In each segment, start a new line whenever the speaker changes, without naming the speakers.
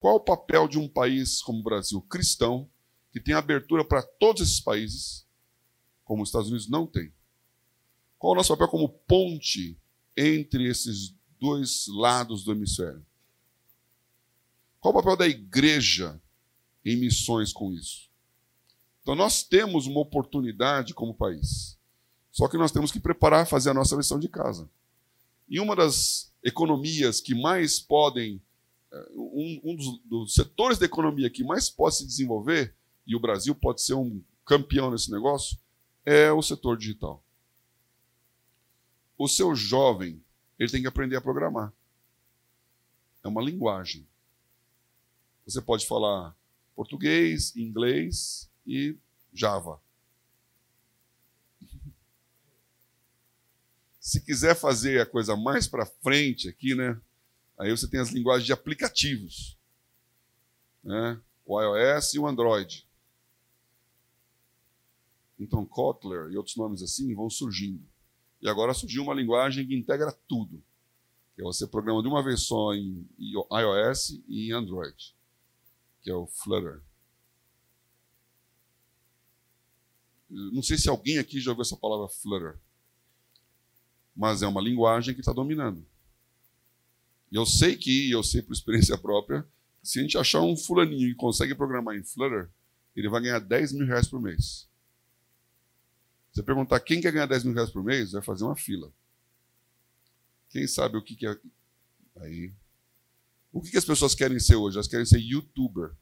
Qual o papel de um país como o Brasil, cristão, que tem abertura para todos esses países, como os Estados Unidos não tem? Qual o nosso papel como ponte entre esses dois lados do hemisfério? Qual o papel da igreja em missões com isso? Então, nós temos uma oportunidade como país. Só que nós temos que preparar, fazer a nossa lição de casa. E uma das economias que mais podem, um, um dos, dos, setores da economia que mais pode se desenvolver, e o Brasil pode ser um campeão nesse negócio, é o setor digital. O seu jovem, ele tem que aprender a programar. É uma linguagem. Você pode falar português, inglês e Java. Se quiser fazer a coisa mais para frente aqui, né? Aí você tem as linguagens de aplicativos, né? O iOS e o Android. Então, Kotlin e outros nomes assim vão surgindo. E agora surgiu uma linguagem que integra tudo. Que é você programa de uma vez só em iOS e em Android, que é o Flutter. Não sei se alguém aqui já ouviu essa palavra Flutter mas é uma linguagem que está dominando. E eu sei que, eu sei por experiência própria, se a gente achar um fulaninho que consegue programar em Flutter, ele vai ganhar 10 mil reais por mês. Você perguntar quem quer ganhar 10 mil reais por mês, vai fazer uma fila. Quem sabe o que, que é. Aí. O que, que as pessoas querem ser hoje? Elas querem ser youtuber.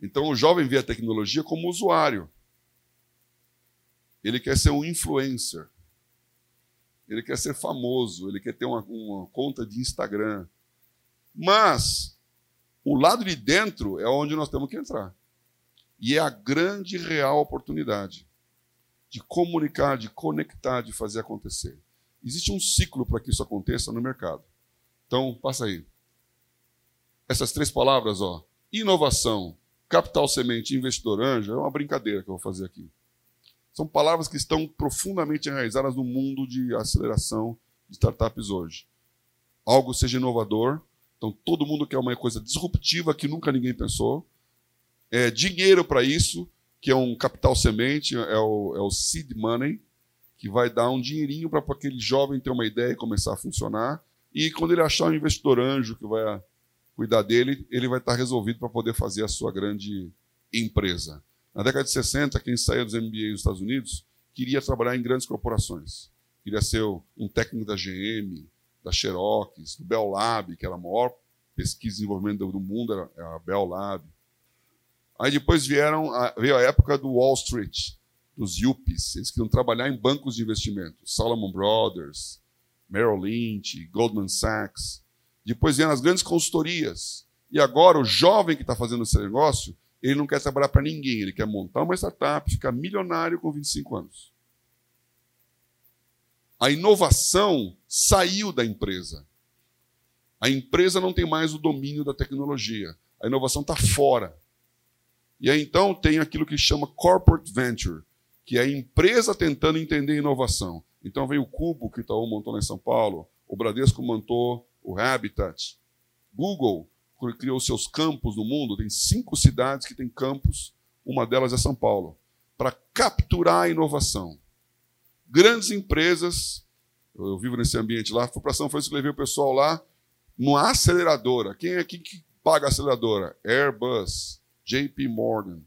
Então o jovem vê a tecnologia como usuário. Ele quer ser um influencer. Ele quer ser famoso, ele quer ter uma, uma conta de Instagram. Mas o lado de dentro é onde nós temos que entrar. E é a grande real oportunidade de comunicar, de conectar, de fazer acontecer. Existe um ciclo para que isso aconteça no mercado. Então, passa aí. Essas três palavras, ó, inovação, capital semente, investidor anjo, é uma brincadeira que eu vou fazer aqui. São palavras que estão profundamente enraizadas no mundo de aceleração de startups hoje. Algo seja inovador, então todo mundo quer uma coisa disruptiva que nunca ninguém pensou. É, dinheiro para isso, que é um capital semente, é o, é o seed money, que vai dar um dinheirinho para aquele jovem ter uma ideia e começar a funcionar. E quando ele achar um investidor anjo que vai cuidar dele, ele vai estar resolvido para poder fazer a sua grande empresa. Na década de 60, quem saía dos MBA dos Estados Unidos queria trabalhar em grandes corporações. Queria ser um técnico da GM, da Xerox, do Bell Lab, que era a maior pesquisa e desenvolvimento do mundo, era a Bell Lab. Aí depois vieram, veio a época do Wall Street, dos Yuppies. Eles queriam trabalhar em bancos de investimento. Salomon Brothers, Merrill Lynch, Goldman Sachs. Depois vieram as grandes consultorias. E agora o jovem que está fazendo esse negócio ele não quer trabalhar para ninguém, ele quer montar uma startup, ficar milionário com 25 anos. A inovação saiu da empresa. A empresa não tem mais o domínio da tecnologia. A inovação está fora. E aí então tem aquilo que chama corporate venture, que é a empresa tentando entender inovação. Então vem o Cubo, que o Itaú montou lá em São Paulo, o Bradesco montou o Habitat, Google criou seus campos no mundo, tem cinco cidades que têm campos, uma delas é São Paulo, para capturar a inovação. Grandes empresas, eu vivo nesse ambiente lá, fui para São Francisco, levei o pessoal lá, numa aceleradora. Quem é aqui que paga a aceleradora? Airbus, JP Morgan,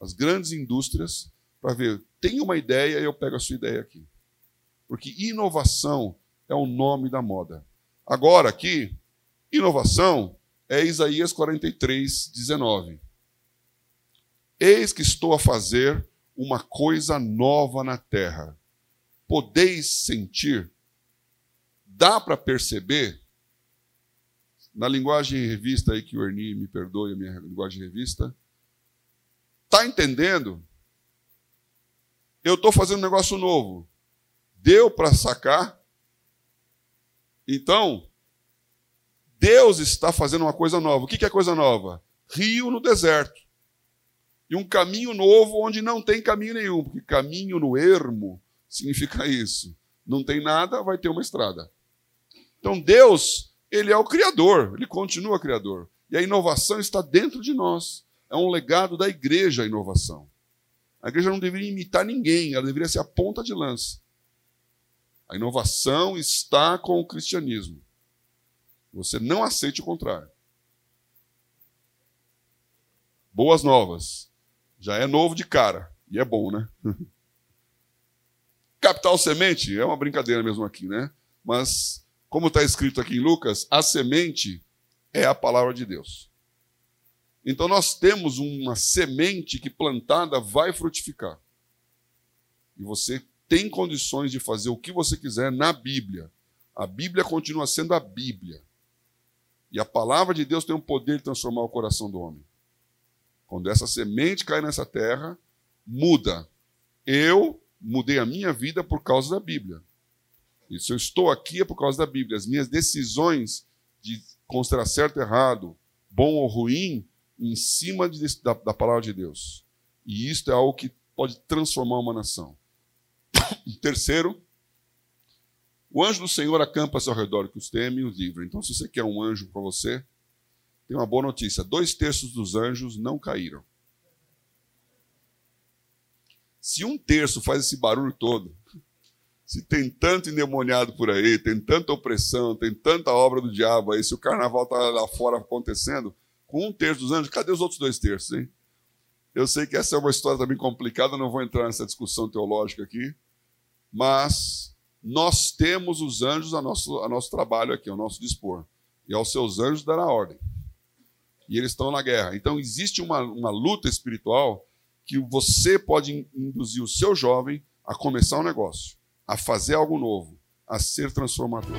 as grandes indústrias, para ver, tem uma ideia, eu pego a sua ideia aqui. Porque inovação é o nome da moda. Agora, aqui, inovação é Isaías 43, 19. Eis que estou a fazer uma coisa nova na terra. Podeis sentir? Dá para perceber? Na linguagem revista aí que o Ernie me perdoe, a minha linguagem revista. Está entendendo? Eu estou fazendo um negócio novo. Deu para sacar? Então, Deus está fazendo uma coisa nova. O que é coisa nova? Rio no deserto. E um caminho novo onde não tem caminho nenhum, porque caminho no ermo significa isso. Não tem nada, vai ter uma estrada. Então Deus, ele é o Criador, ele continua Criador. E a inovação está dentro de nós. É um legado da igreja a inovação. A igreja não deveria imitar ninguém, ela deveria ser a ponta de lança. A inovação está com o cristianismo. Você não aceite o contrário. Boas novas. Já é novo de cara. E é bom, né? Capital semente é uma brincadeira mesmo aqui, né? Mas, como está escrito aqui em Lucas, a semente é a palavra de Deus. Então nós temos uma semente que plantada vai frutificar. E você tem condições de fazer o que você quiser na Bíblia. A Bíblia continua sendo a Bíblia. E a palavra de Deus tem o poder de transformar o coração do homem. Quando essa semente cai nessa terra, muda. Eu mudei a minha vida por causa da Bíblia. E se eu estou aqui é por causa da Bíblia. As minhas decisões de considerar certo errado, bom ou ruim, em cima de, da, da palavra de Deus. E isto é algo que pode transformar uma nação. Terceiro, o anjo do Senhor acampa ao redor que os teme e os livra. Então, se você quer um anjo para você, tem uma boa notícia: dois terços dos anjos não caíram. Se um terço faz esse barulho todo, se tem tanto endemoniado por aí, tem tanta opressão, tem tanta obra do diabo aí, se o carnaval está lá fora acontecendo, com um terço dos anjos, cadê os outros dois terços, hein? Eu sei que essa é uma história também complicada, não vou entrar nessa discussão teológica aqui, mas nós temos os anjos a nosso, a nosso trabalho aqui, ao nosso dispor. E aos seus anjos dará ordem. E eles estão na guerra. Então existe uma, uma luta espiritual que você pode induzir o seu jovem a começar um negócio, a fazer algo novo, a ser transformador.